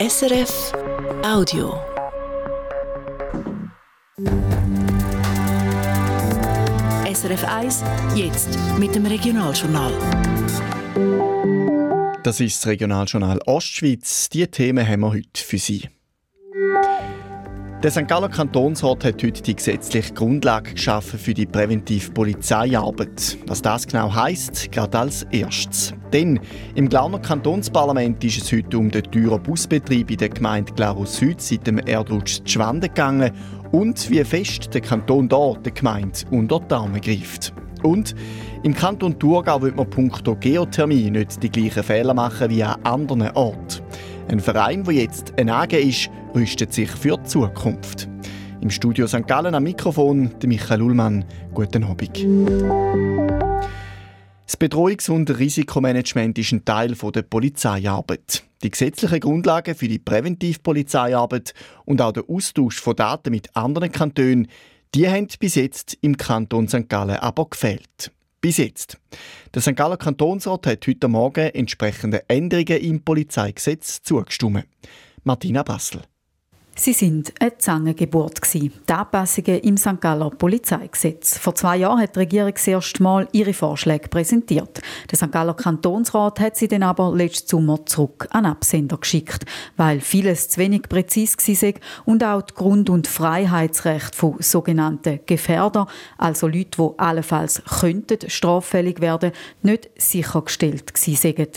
SRF Audio. SRF 1, jetzt mit dem Regionaljournal. Das ist das Regionaljournal Ostschweiz. Die Themen haben wir heute für Sie. Der St. Galler Kantonsrat hat heute die gesetzliche Grundlage geschaffen für die präventive Polizeiarbeit. Was das genau heisst, gerade als erstes. Denn im Glauner Kantonsparlament ist es heute um den teuren Busbetrieb in der Gemeinde Glarus Süd seit dem Erdrutsch zu Schwanden gegangen und wie fest der Kanton da der Gemeinde unter die Arme greift. Und im Kanton Thurgau wird man punkto Geothermie nicht die gleichen Fehler machen wie an anderen Orten. Ein Verein, der jetzt ein AG ist, rüstet sich für die Zukunft. Im Studio St. Gallen am Mikrofon Michael Ullmann. Guten Abend. Das Bedrohungs- und Risikomanagement ist ein Teil der Polizeiarbeit. Die gesetzlichen Grundlagen für die Präventivpolizeiarbeit und auch der Austausch von Daten mit anderen Kantonen, die haben bis jetzt im Kanton St. Gallen aber gefehlt. Bis jetzt. Der St. Galler Kantonsrat hat heute Morgen entsprechende Änderungen im Polizeigesetz zugestimmt. Martina Bassel. Sie sind eine Zangengeburt. Die Anpassungen im St. Galler Polizeigesetz. Vor zwei Jahren hat die Regierung das erste Mal ihre Vorschläge präsentiert. Der St. Galler Kantonsrat hat sie dann aber letzten Sommer zurück an Absender geschickt, weil vieles zu wenig präzis war und auch die Grund- und Freiheitsrechte von sogenannten Gefährder, also Leute, die allenfalls könnten straffällig werden, nicht sichergestellt waren.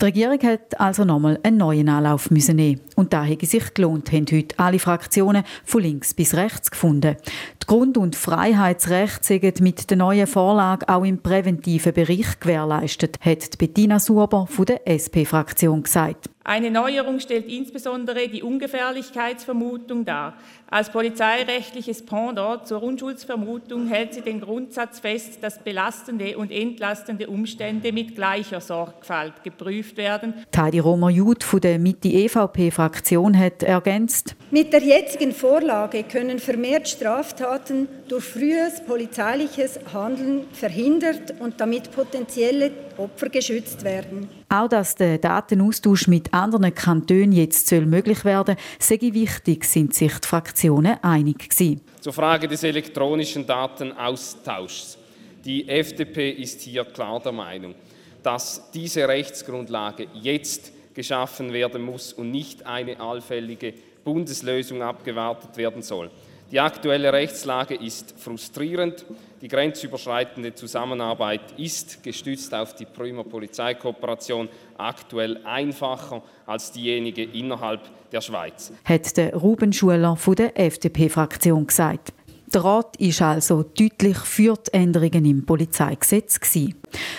Die Regierung hat also nochmal einen neuen Anlauf müssen nehmen. Und da hätte sich gelohnt, haben heute alle Fraktionen von links bis rechts gefunden. Die Grund- und Freiheitsrechte sind mit der neuen Vorlage auch im präventiven Bereich gewährleistet, hat Bettina Suber von der SP-Fraktion gesagt. Eine Neuerung stellt insbesondere die Ungefährlichkeitsvermutung dar. Als polizeirechtliches Pendant zur Unschuldsvermutung hält sie den Grundsatz fest, dass belastende und entlastende Umstände mit gleicher Sorgfalt geprüft werden. Heidi Romer-Jud von der Mitte-EVP-Fraktion hat ergänzt. Mit der jetzigen Vorlage können vermehrt Straftaten durch frühes polizeiliches Handeln verhindert und damit potenzielle Opfer geschützt werden. Auch dass der Datenaustausch mit anderen Kantonen jetzt möglich werden soll, sei wichtig, sind sich die Fraktionen einig gewesen. Zur Frage des elektronischen Datenaustauschs. Die FDP ist hier klar der Meinung, dass diese Rechtsgrundlage jetzt geschaffen werden muss und nicht eine allfällige Bundeslösung abgewartet werden soll. Die aktuelle Rechtslage ist frustrierend. Die grenzüberschreitende Zusammenarbeit ist, gestützt auf die Prümer Polizeikooperation, aktuell einfacher als diejenige innerhalb der Schweiz. Hat der Ruben Schuler von der FDP-Fraktion gesagt. Der Rat ist also deutlich für die Änderungen im Polizeigesetz gewesen.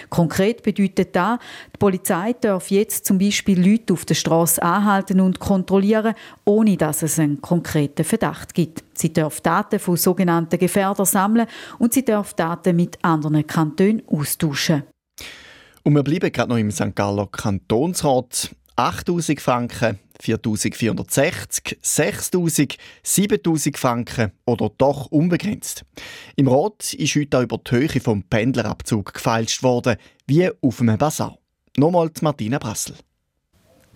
Konkret bedeutet das, die Polizei darf jetzt zum Beispiel Leute auf der Straße anhalten und kontrollieren, ohne dass es einen konkreten Verdacht gibt. Sie darf Daten von sogenannten Gefährdern sammeln und sie darf Daten mit anderen Kantonen austauschen. Und wir bleiben gerade noch im St. Galler Kantonsrat. 8000 Franken 4460, 6000, 7000 Franken oder doch unbegrenzt. Im Rat ist heute auch über die Höhe vom Pendlerabzug gefeilscht worden, wie auf einem Basar. Nochmals Martina Brassel.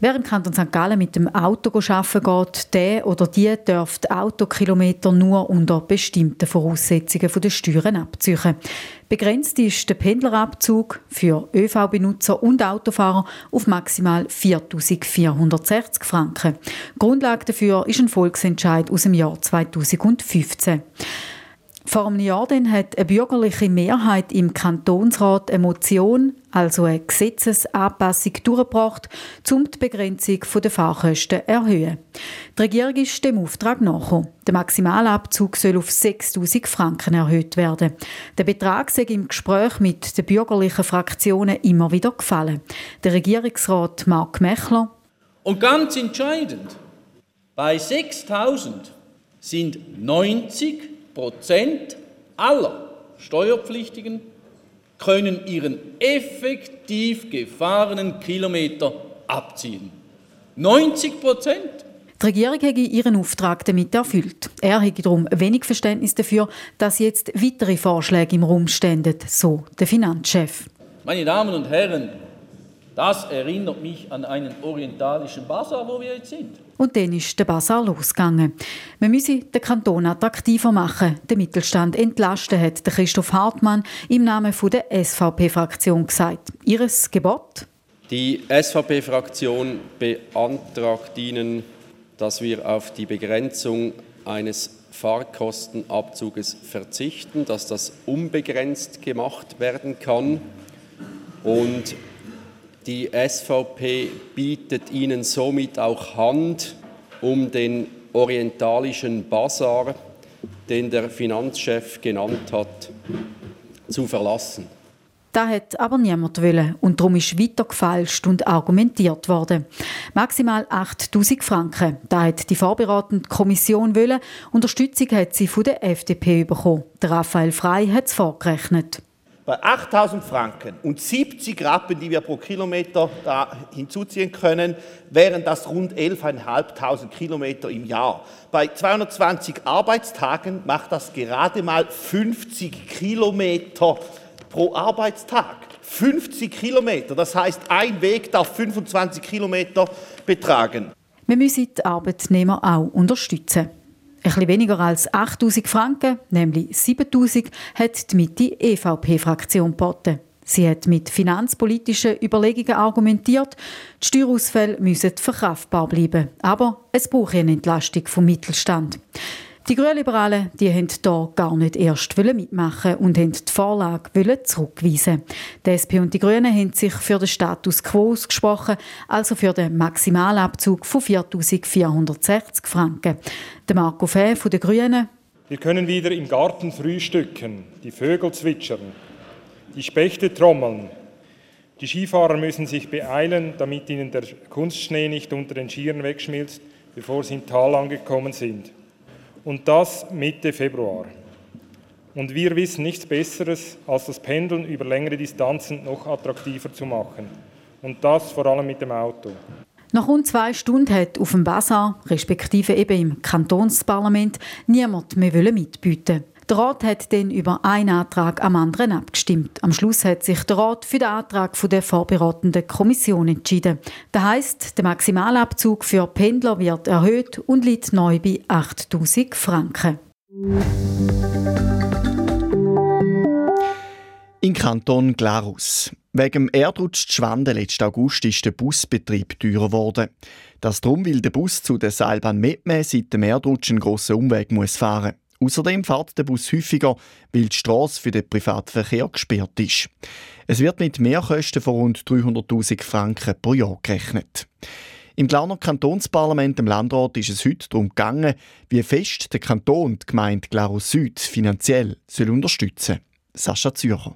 Wer im Kanton St. Gallen mit dem Auto arbeiten geht, der oder die die Autokilometer nur unter bestimmten Voraussetzungen von den Steuern abziehen. Begrenzt ist der Pendlerabzug für ÖV-Benutzer und Autofahrer auf maximal 4.460 Franken. Grundlage dafür ist ein Volksentscheid aus dem Jahr 2015. Vor einem Jahr dann hat eine bürgerliche Mehrheit im Kantonsrat eine Motion, also eine Gesetzesanpassung, durchgebracht, um die Begrenzung der Fahrkosten zu erhöhen. Die Regierung ist dem Auftrag nachgekommen. Der Maximalabzug soll auf 6'000 Franken erhöht werden. Der Betrag sei im Gespräch mit den bürgerlichen Fraktionen immer wieder gefallen. Der Regierungsrat Mark Mechler. Und ganz entscheidend, bei 6'000 sind 90 Prozent aller Steuerpflichtigen können ihren effektiv gefahrenen Kilometer abziehen. 90 Prozent. Die Regierung hätte ihren Auftrag damit erfüllt. Er hätte darum wenig Verständnis dafür, dass jetzt weitere Vorschläge im Raum stehen, so der Finanzchef. Meine Damen und Herren, Das erinnert mich an einen orientalischen Basar, wo wir jetzt sind. Und dann ist der Basar losgegangen. Wir müssen den Kanton attraktiver machen, den Mittelstand entlasten, hat Christoph Hartmann im Namen der SVP-Fraktion gesagt. Ihres Gebot? Die SVP-Fraktion beantragt Ihnen, dass wir auf die Begrenzung eines Fahrkostenabzuges verzichten, dass das unbegrenzt gemacht werden kann. Und die SVP bietet Ihnen somit auch Hand, um den orientalischen Bazar, den der Finanzchef genannt hat, zu verlassen. Da hat aber niemand wollen und darum ist weiter gefälscht und argumentiert worden. Maximal 8000 Franken. Da hat die vorbereitende Kommission wollen. Unterstützung hat sie von der FDP bekommen. Raphael Frey hat es vorgerechnet. Bei 8000 Franken und 70 Rappen, die wir pro Kilometer da hinzuziehen können, wären das rund 11.500 Kilometer im Jahr. Bei 220 Arbeitstagen macht das gerade mal 50 Kilometer pro Arbeitstag. 50 Kilometer, das heißt, ein Weg darf 25 Kilometer betragen. Wir müssen die Arbeitnehmer auch unterstützen. Bisschen weniger als 8000 Franken, nämlich 7000, hat die Mitte EVP-Fraktion geboten. Sie hat mit finanzpolitischen Überlegungen argumentiert, die Steuerausfälle müssen verkraftbar bleiben. Aber es braucht eine Entlastung vom Mittelstand. Die Grünliberalen die haben hier gar nicht erst mitmachen und haben die Vorlage zurückweisen. Die SP und die Grünen haben sich für den Status quo ausgesprochen, also für den Maximalabzug von 4.460 Franken. Der Marco Fäh von den Grünen. Wir können wieder im Garten frühstücken, die Vögel zwitschern, die Spechte trommeln. Die Skifahrer müssen sich beeilen, damit ihnen der Kunstschnee nicht unter den Skiern wegschmilzt, bevor sie im Tal angekommen sind und das Mitte Februar. Und wir wissen nichts Besseres, als das Pendeln über längere Distanzen noch attraktiver zu machen. Und das vor allem mit dem Auto. Nach rund zwei Stunden hat auf dem Basar, respektive eben im Kantonsparlament, niemand mehr mitbieten der Rat hat dann über einen Antrag am anderen abgestimmt. Am Schluss hat sich der Rat für den Antrag der vorbereitenden Kommission entschieden. Das heisst, der Maximalabzug für Pendler wird erhöht und liegt neu bei 8000 Franken. In Kanton Glarus. Wegen dem Erdrutsch Schwanden letzten August ist der Busbetrieb teurer geworden. Das darum, weil der Bus zu der Seilbahn Metme seit dem Erdrutsch einen grossen Umweg muss fahren Außerdem fährt der Bus häufiger, weil die Straße für den Privatverkehr gesperrt ist. Es wird mit Mehrkosten von rund 300.000 Franken pro Jahr gerechnet. Im Glarner Kantonsparlament im Landrat ist es heute darum gegangen, wie fest der Kanton die Gemeinde Glarus Süd finanziell soll unterstützen soll. Sascha Zürcher.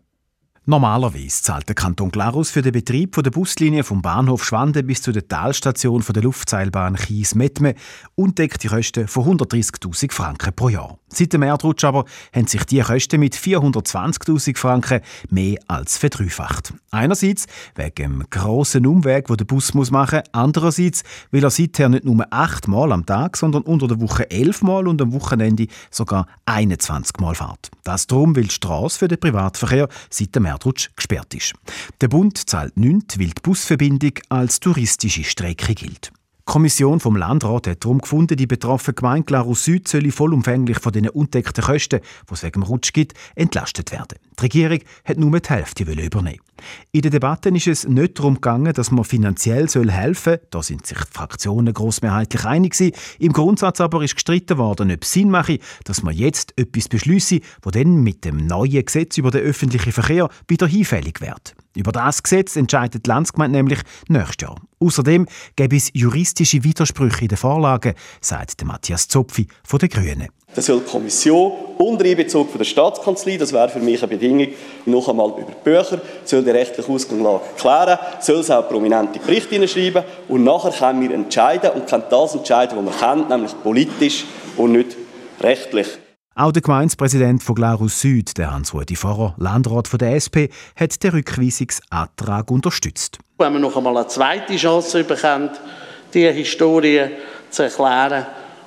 Normalerweise zahlt der Kanton Glarus für den Betrieb der Buslinie vom Bahnhof Schwanden bis zu der Talstation der Luftseilbahn Chies-Metme und deckt die Kosten von 130.000 Franken pro Jahr. Seit dem Erdrutsch aber haben sich die Kosten mit 420.000 Franken mehr als verdreifacht. Einerseits wegen dem grossen Umweg, wo der Bus muss machen muss, andererseits, weil er seither nicht nur achtmal am Tag, sondern unter der Woche elfmal und am Wochenende sogar 21 Mal fährt. Das darum, weil die Straße für den Privatverkehr seit dem Erdrutsch gesperrt ist. Der Bund zahlt nichts, weil die Busverbindung als touristische Strecke gilt. Die Kommission vom Landrat hat darum gefunden, die betroffene Gemeinde Glarus Süd solle vollumfänglich von den undeckten Kosten, die es wegen dem Rutsch gibt, entlastet werden. Die Regierung hat nur die Hälfte übernehmen. In den Debatten ist es nicht darum gegangen, dass man finanziell helfen soll. Da sind sich die Fraktionen grossmehrheitlich einig gewesen. Im Grundsatz aber ist gestritten worden, ob es Sinn mache, dass man jetzt etwas beschließe, wo dann mit dem neuen Gesetz über den öffentlichen Verkehr wieder hinfällig wird. Über das Gesetz entscheidet die Landsgemeinde nämlich nächstes Jahr. Außerdem gäbe es juristische Widersprüche in den Vorlagen, sagt Matthias Zopfi von den Grünen. Das soll die Kommission unter Einbezug von der Staatskanzlei, das wäre für mich eine Bedingung, noch einmal über die Bücher, soll die rechtliche Ausgangslage klären, soll es auch prominente Berichte schreiben und nachher können wir entscheiden und können das entscheiden, was wir kennen, nämlich politisch und nicht rechtlich. Auch der Gemeindepräsident von Glarus Süd, der Hans-Rudi Pfarrer, Landrat von der SP, hat den Rückweisungsantrag unterstützt. Wenn man noch einmal eine zweite Chance bekommt, diese Historie zu erklären,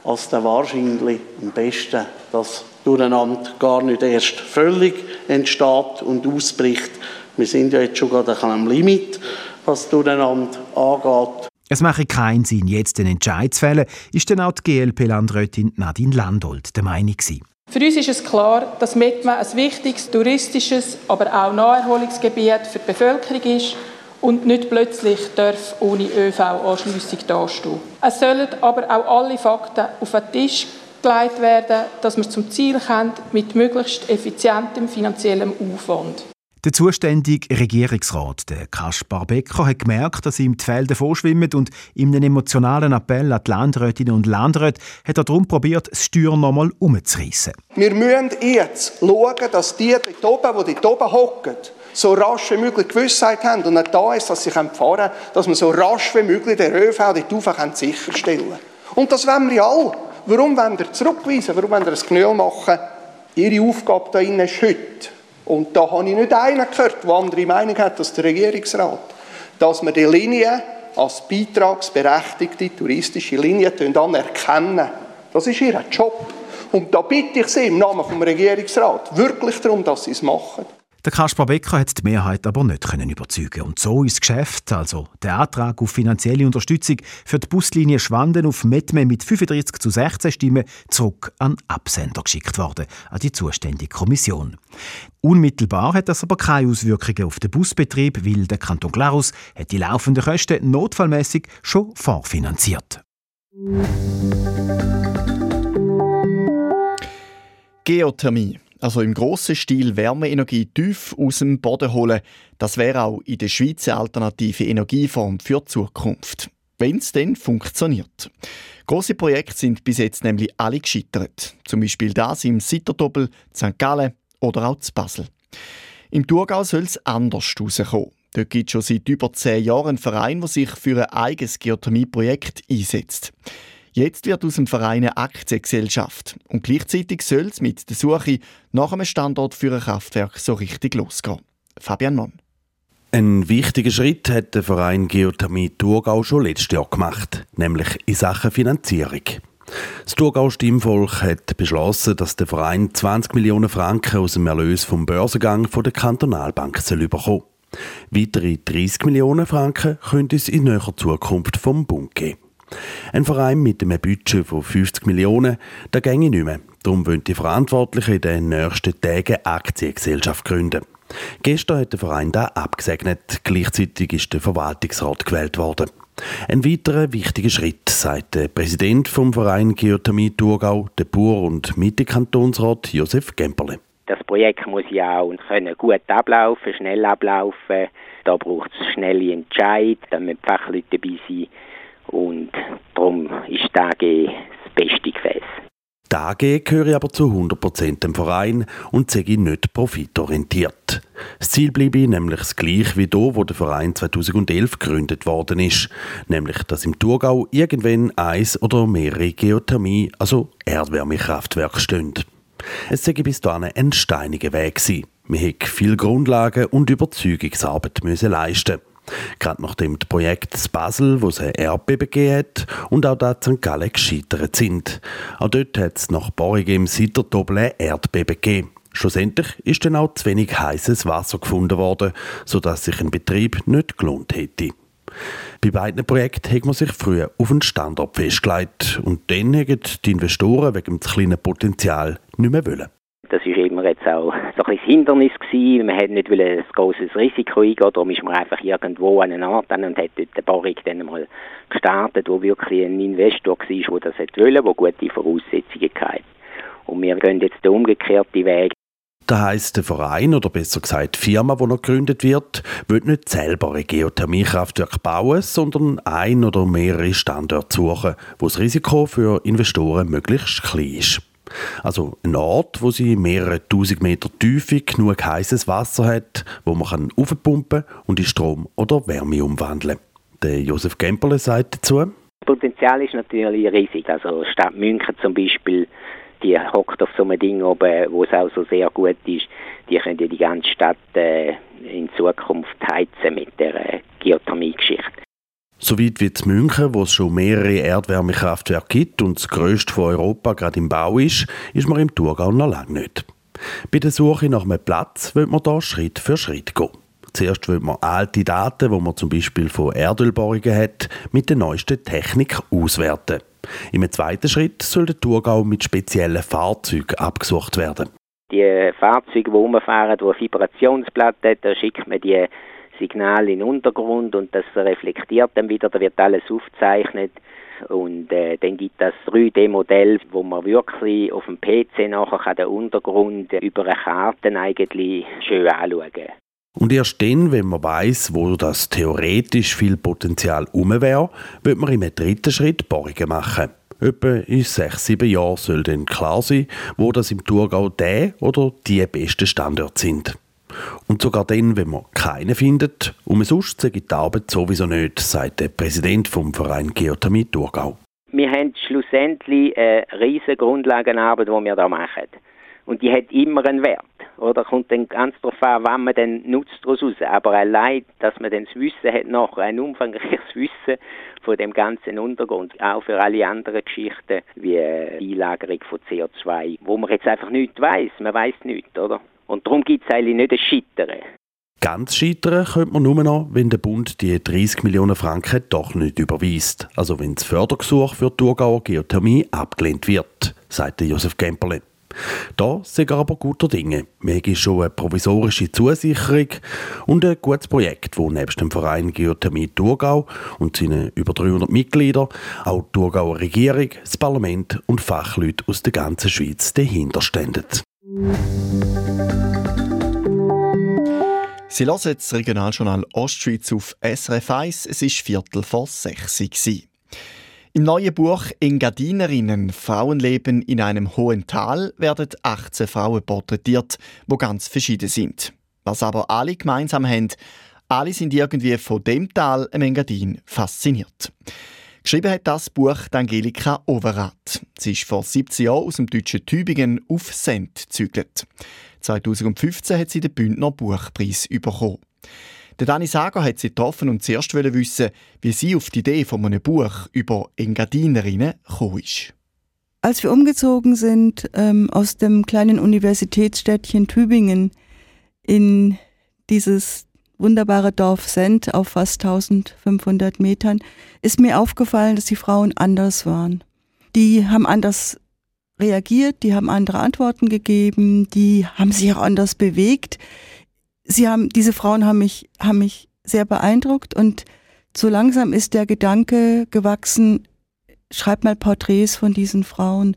als dann wahrscheinlich am besten das Durcheinander gar nicht erst völlig entsteht und ausbricht. Wir sind ja jetzt schon gerade am Limit, das Durcheinander angeht. Es mache keinen Sinn, jetzt den Entscheid zu fällen, ist dann auch die GLP-Landrätin Nadine Landolt der Meinung gewesen. Für uns ist es klar, dass Mettmann ein wichtiges touristisches, aber auch Naherholungsgebiet für die Bevölkerung ist und nicht plötzlich darf ohne ÖV-Anschliessung dastehen. Es sollen aber auch alle Fakten auf den Tisch gelegt werden, dass wir zum Ziel kommen mit möglichst effizientem finanziellem Aufwand. Der zuständige Regierungsrat, der Kaspar Becker, hat gemerkt, dass ihm die Felder vorschwimmen und in einem emotionalen Appell an die Landrätinnen und Landräte hat er darum probiert, das Steuer noch nochmal umzureissen. Wir müssen jetzt schauen, dass die dort oben, die dort oben hocken, so rasch wie möglich Gewissheit haben und nicht da ist, dass sie fahren können, dass man so rasch wie möglich den ÖV dort oben sicherstellen kann. Und das wollen wir alle. Warum wollen wir zurückweisen? Warum wollen wir ein Knöll machen? Ihre Aufgabe da ist heute, und da habe ich nicht einen gehört, der andere Meinung hat als der Regierungsrat, dass wir die Linie als beitragsberechtigte touristische Linie anerkennen. Das ist ihr Job. Und da bitte ich Sie im Namen des Regierungsrats wirklich darum, dass Sie es machen. Der Kaspar Becker hat die Mehrheit aber nicht können überzeugen und so ist das Geschäft, also der Antrag auf finanzielle Unterstützung für die Buslinie Schwanden auf Metme mit 35 zu 16 Stimmen zurück an Absender geschickt worden, an die zuständige Kommission. Unmittelbar hat das aber keine Auswirkungen auf den Busbetrieb, weil der Kanton Glarus hat die laufenden Kosten notfallmäßig schon vorfinanziert. Geothermie also im grossen Stil Wärmeenergie tief aus dem Boden holen, das wäre auch in der Schweiz eine alternative Energieform für die Zukunft. Wenn es denn funktioniert. Große Projekte sind bis jetzt nämlich alle gescheitert. Zum Beispiel das im Sitterdoppel, St. Gallen oder auch zu Basel. Im Thurgau soll es anders rauskommen. Dort gibt es schon seit über zehn Jahren einen Verein, der sich für ein eigenes Geothermieprojekt einsetzt. Jetzt wird aus dem Verein eine Aktiengesellschaft. Und gleichzeitig soll es mit der Suche nach einem Standort für ein Kraftwerk so richtig losgehen. Fabian Mann. Ein wichtiger Schritt hat der Verein Geothermie Thurgau schon letztes Jahr gemacht, nämlich in Sachen Finanzierung. Das Thurgau Stimmvolk hat beschlossen, dass der Verein 20 Millionen Franken aus dem Erlös vom Börsengang von der Kantonalbank soll bekommen. Weitere 30 Millionen Franken könnte es in näherer Zukunft vom Bund geben. Ein Verein mit einem Budget von 50 Millionen, da ginge nicht mehr. Darum wollen die Verantwortlichen in den nächsten Tagen Aktiengesellschaft gründen. Gestern hat der Verein da abgesegnet. Gleichzeitig ist der Verwaltungsrat gewählt worden. Ein weiterer wichtiger Schritt, sagt der Präsident vom Verein Geothermie Thurgau, der Bur- und Mitte-Kantonsrat Josef Gemperle. Das Projekt muss ja auch können gut ablaufen, schnell ablaufen. Da braucht es schnelle Entscheid, damit die Fachleute dabei sind. Und darum ist die AG das beste Gefäß. Die AG gehöre aber zu 100% dem Verein und sei nicht profitorientiert. Das Ziel bleibe nämlich das gleiche wie da, wo der Verein 2011 gegründet worden ist, nämlich dass im Thurgau irgendwann eins oder mehrere Geothermie, also Erdwärmekraftwerke stehen. Es sei bis dahin ein steiniger Weg gewesen. Wir hätten viel Grundlagen und Überzeugungsarbeit müssen leisten Gerade nachdem das Projekt Basel, wo es ein Erdbeben hat, und auch da St. Gallen gescheitert sind. Auch dort hat es nach Bohrungen im Sittertobel ein Erdbeben gegeben. Schlussendlich ist dann auch zu wenig heißes Wasser gefunden worden, sodass sich ein Betrieb nicht gelohnt hätte. Bei beiden Projekten hat man sich früher auf einen Standort festgelegt und dann haben die Investoren wegen dem kleinen Potenzial nicht mehr wollen. Das war immer jetzt auch so ein Hindernis gewesen. Man hat nicht ein großes Risiko eingehen, darum ist man einfach irgendwo an einen Ort und hat dort eine Bohrung dann mal gestartet, wo wirklich ein Investor war, der das wollte, der gute Voraussetzungen hatte. Und wir gehen jetzt den umgekehrten Weg. Das heisst, der Verein oder besser gesagt die Firma, die noch gegründet wird, wird nicht selber ein Geothermiekraftwerk bauen, sondern ein oder mehrere Standorte suchen, wo das Risiko für Investoren möglichst klein ist. Also ein Ort, wo sie mehrere tausend Meter Tiefe genug heißes Wasser hat, wo man kann aufpumpen und in Strom oder Wärme umwandeln. Der Josef Gemperle sagt dazu. Das Potenzial ist natürlich riesig. Also Stadt München zum Beispiel, die hockt auf so einem Ding oben, wo es auch so sehr gut ist. Die können ja die ganze Stadt äh, in Zukunft heizen mit der äh, Geothermie-Geschichte. So weit wie in München, wo es schon mehrere Erdwärmekraftwerke gibt und das grösste von Europa gerade im Bau ist, ist man im Thurgau noch lange nicht. Bei der Suche nach einem Platz wird man da Schritt für Schritt gehen. Zuerst will man alte Daten, die man zum Beispiel von Erdölbohrungen hat, mit der neuesten Technik auswerten. Im zweiten Schritt soll der Thurgau mit speziellen Fahrzeugen abgesucht werden. Die Fahrzeuge, die rumfahren, die eine Vibrationsplatte hat, da schickt man die Signale in den Untergrund und das reflektiert dann wieder, da wird alles aufgezeichnet und äh, dann gibt es 3D-Modell, wo man wirklich auf dem PC nachher kann den Untergrund über eine Karte eigentlich schön anschauen kann. Und erst dann, wenn man weiß, wo das theoretisch viel Potenzial um wäre, wird man im dritten Schritt Bohrungen machen. Etwa in sechs, sieben Jahren soll dann klar sein, wo das im Thurgau der oder die besten Standorte sind. Und sogar dann, wenn man keine findet, um sonst sei die Arbeit sowieso nicht, sagt der Präsident vom Verein Geothermie Thurgau. Wir haben schlussendlich eine riesige Grundlagenarbeit, die wir hier machen. Und die hat immer einen Wert. Oder kommt dann ganz darauf an, wann man dann nutzt daraus raus. Aber allein, dass man dann das Wissen hat, noch ein umfangreiches Wissen von dem ganzen Untergrund, auch für alle anderen Geschichten, wie Einlagerung von CO2, wo man jetzt einfach nichts weiß. Man weiß nichts, oder? Und darum gibt es eigentlich nicht ein Scheitern. Ganz scheitern könnte man nur noch, wenn der Bund die 30 Millionen Franken doch nicht überweist. Also wenn das Fördergesuch für die Thurgauer Geothermie abgelehnt wird, sagte Josef Gemperle. Da sind aber guter Dinge. Wir haben schon eine provisorische Zusicherung und ein gutes Projekt, wo nebst dem Verein Geothermie Thurgau und seinen über 300 Mitgliedern auch die Thurgauer Regierung, das Parlament und Fachleute aus der ganzen Schweiz dahinter stehen. Sie hören das Regionaljournal Ostschweiz auf SRF 1. Es war Viertel vor sechs. Im neuen Buch Engadinerinnen Frauenleben in einem hohen Tal werden 18 Frauen porträtiert, wo ganz verschieden sind. Was aber alle gemeinsam haben, alle sind irgendwie von dem Tal im Engadin fasziniert. Geschrieben hat das Buch Angelika Overath. Sie ist vor 17 Jahren aus dem deutschen Tübingen auf Send gezügelt. 2015 hat sie den Bündner Buchpreis bekommen. Der Dani Sager hat sie getroffen und zuerst wissen, wie sie auf die Idee von einem Buch über Engadinerinnen gekommen ist. Als wir umgezogen sind ähm, aus dem kleinen Universitätsstädtchen Tübingen in dieses wunderbare Dorf Send auf fast 1500 Metern, ist mir aufgefallen, dass die Frauen anders waren. Die haben anders reagiert, die haben andere Antworten gegeben, die haben sich auch anders bewegt. Sie haben, diese Frauen haben mich, haben mich sehr beeindruckt und so langsam ist der Gedanke gewachsen, schreib mal Porträts von diesen Frauen,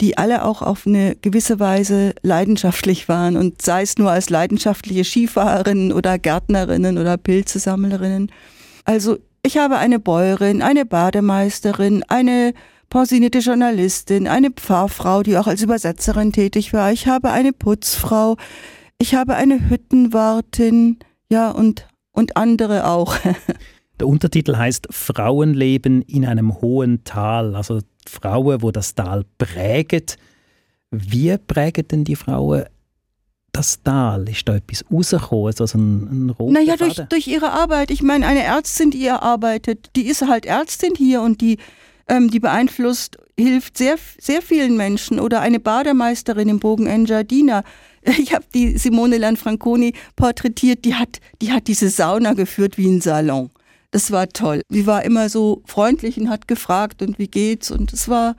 die alle auch auf eine gewisse Weise leidenschaftlich waren und sei es nur als leidenschaftliche Skifahrerinnen oder Gärtnerinnen oder Pilzesammlerinnen. Also ich habe eine Bäuerin, eine Bademeisterin, eine pensionierte Journalistin, eine Pfarrfrau, die auch als Übersetzerin tätig war. Ich habe eine Putzfrau, ich habe eine Hüttenwartin, ja, und, und andere auch. Der Untertitel heißt Frauenleben in einem hohen Tal, also Frauen, wo das Tal prägen. Wie prägen denn die Frauen das Tal? Ist da etwas rausgekommen, also ein, ein roter Naja, durch, durch ihre Arbeit. Ich meine, eine Ärztin, die ihr arbeitet, die ist halt Ärztin hier und die, ähm, die beeinflusst, hilft sehr, sehr vielen Menschen. Oder eine Bademeisterin im Bogen Engiadina. Ich habe die Simone Lanfranconi porträtiert, die hat, die hat diese Sauna geführt wie ein Salon. Das war toll. Sie war immer so freundlich und hat gefragt und wie geht's und es war,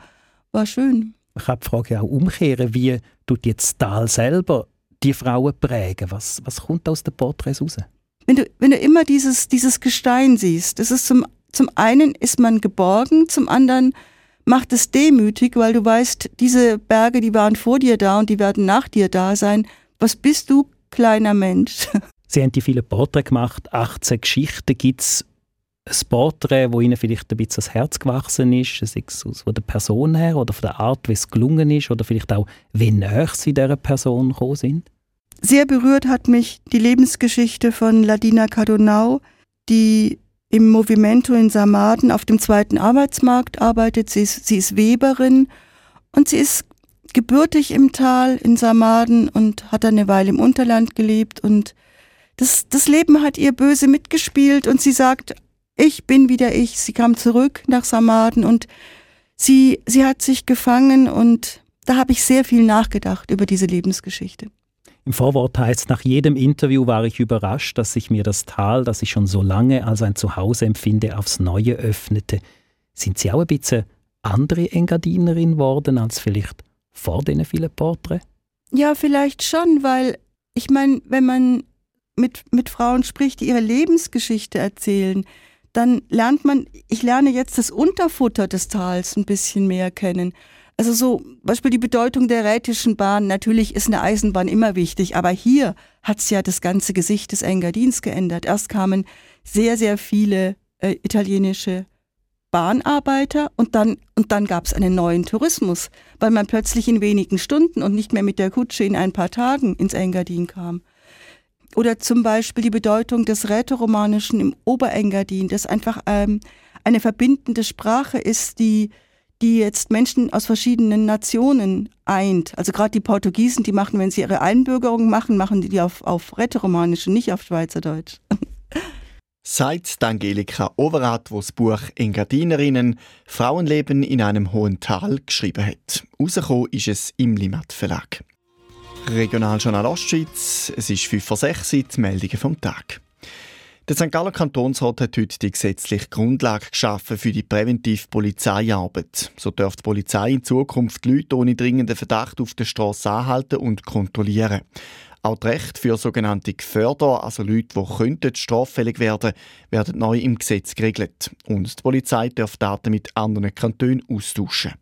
war schön. Ich habe die Frage auch umkehren, wie tut jetzt Tal selber die Frauen prägen? Was, was kommt aus den Porträts raus? Wenn du, wenn du immer dieses, dieses Gestein siehst, das ist zum, zum einen ist man geborgen, zum anderen macht es demütig, weil du weißt, diese Berge, die waren vor dir da und die werden nach dir da sein. Was bist du, kleiner Mensch? Sie haben die viele Porträts gemacht, 18 Geschichten. Gibt es ein Porträt, wo Ihnen vielleicht ein bisschen das Herz gewachsen ist, sei es von der Person her oder von der Art, wie es gelungen ist oder vielleicht auch, wie näher Sie dieser Person gekommen sind? Sehr berührt hat mich die Lebensgeschichte von Ladina Cardonau, die im Movimento in Samaden auf dem zweiten Arbeitsmarkt arbeitet. Sie ist, sie ist Weberin und sie ist gebürtig im Tal in Samaden und hat eine Weile im Unterland gelebt und das, das Leben hat ihr böse mitgespielt und sie sagt, ich bin wieder ich. Sie kam zurück nach Samaden und sie, sie hat sich gefangen und da habe ich sehr viel nachgedacht über diese Lebensgeschichte. Im Vorwort heißt, nach jedem Interview war ich überrascht, dass sich mir das Tal, das ich schon so lange als ein Zuhause empfinde, aufs Neue öffnete. Sind Sie auch ein bisschen andere Engadinerin worden als vielleicht vor diesen vielen Porträts? Ja, vielleicht schon, weil ich meine, wenn man mit, mit Frauen spricht, die ihre Lebensgeschichte erzählen, dann lernt man, ich lerne jetzt das Unterfutter des Tals ein bisschen mehr kennen. Also so, Beispiel die Bedeutung der Rätischen Bahn. Natürlich ist eine Eisenbahn immer wichtig, aber hier hat es ja das ganze Gesicht des Engadins geändert. Erst kamen sehr, sehr viele äh, italienische Bahnarbeiter und dann, und dann gab es einen neuen Tourismus, weil man plötzlich in wenigen Stunden und nicht mehr mit der Kutsche in ein paar Tagen ins Engadin kam. Oder zum Beispiel die Bedeutung des Rätoromanischen im Oberengadin, das einfach ähm, eine verbindende Sprache ist, die die jetzt Menschen aus verschiedenen Nationen eint. Also gerade die Portugiesen, die machen, wenn sie ihre Einbürgerung machen, machen die die auf, auf Rätoromanisch und nicht auf Schweizerdeutsch. Seit Angelika Overath, wo das Buch Engadinerinnen Frauenleben in einem hohen Tal geschrieben hat. Rausgekommen ist es im Limat Verlag. Regionaljournal Ostschweiz, es ist 5 vor 6 Uhr, die Meldungen vom Tag. Der St. Galler Kantonsrat hat heute die gesetzliche Grundlage geschaffen für die präventive Polizeiarbeit. So darf die Polizei in Zukunft Leute ohne dringenden Verdacht auf der Straße anhalten und kontrollieren. Auch die Rechte für sogenannte Geförder, also Leute, die könnten straffällig werden, werden neu im Gesetz geregelt. Und die Polizei darf Daten mit anderen Kantonen austauschen.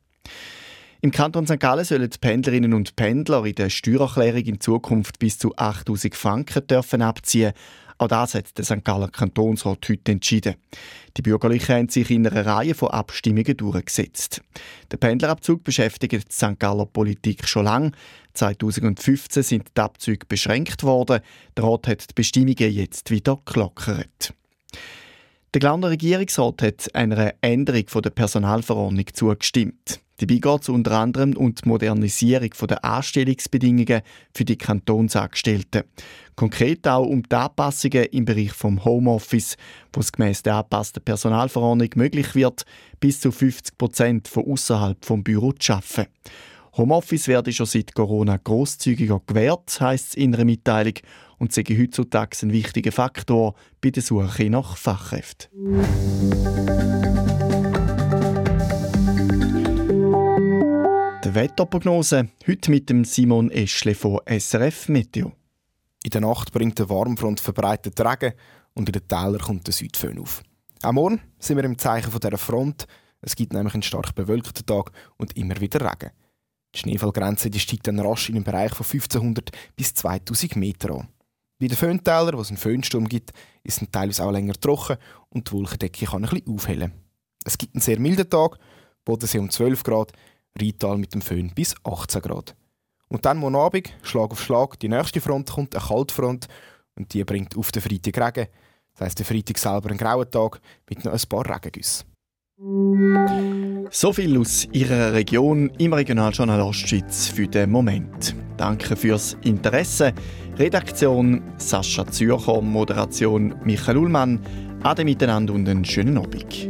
Im Kanton St. Gallen sollen die Pendlerinnen und Pendler in der Steuererklärung in Zukunft bis zu 8000 Franken dürfen abziehen auch das hat der St. Galler Kantonsrat heute entschieden. Die Bürgerlichen haben sich in einer Reihe von Abstimmungen durchgesetzt. Der Pendlerabzug beschäftigt die St. Galler Politik schon lange. 2015 sind die Abzüge beschränkt worden. Der Rat hat die Bestimmungen jetzt wieder gelockert. Der Glarner Regierungsrat hat einer Änderung der Personalverordnung zugestimmt. Dabei geht es unter anderem um die Modernisierung der Anstellungsbedingungen für die Kantonsangestellten. Konkret auch um die Anpassungen im Bereich vom Homeoffice, wo es gemäss der angepassten Personalverordnung möglich wird, bis zu 50 Prozent von außerhalb vom Büro zu arbeiten. Homeoffice werde schon seit Corona grosszügiger gewährt, heisst es in einer Mitteilung, und sei heutzutage ein wichtiger Faktor bei der Suche nach Fachkräften. Die Wetterprognose heute mit dem Simon Eschle von SRF Meteo. In der Nacht bringt der Warmfront verbreitet Regen und in den Tälern kommt der Südföhn auf. Auch morgen sind wir im Zeichen dieser Front. Es gibt nämlich einen stark bewölkten Tag und immer wieder Regen. Die Schneefallgrenze die steigt dann rasch in einem Bereich von 1500 bis 2000 Meter an. Bei den Föhntälern, wo es einen Föhnsturm gibt, ist es teilweise auch länger trocken und die Wolkendecke kann ein bisschen aufhellen. Es gibt einen sehr milden Tag, Bodensee um 12 Grad, Rheintal mit dem Föhn bis 18 Grad. Und dann morgen Abend, Schlag auf Schlag, die nächste Front kommt, eine Kaltfront, und die bringt auf den Freitag Regen. Das heisst, der Freitag selber ein grauer Tag mit noch ein paar Regengüssen. So viel aus Ihrer Region im Regionaljournal Ostschweiz für den Moment. Danke fürs Interesse. Redaktion Sascha Zürcher, Moderation Michael Ullmann. Ade miteinander und einen schönen Abend.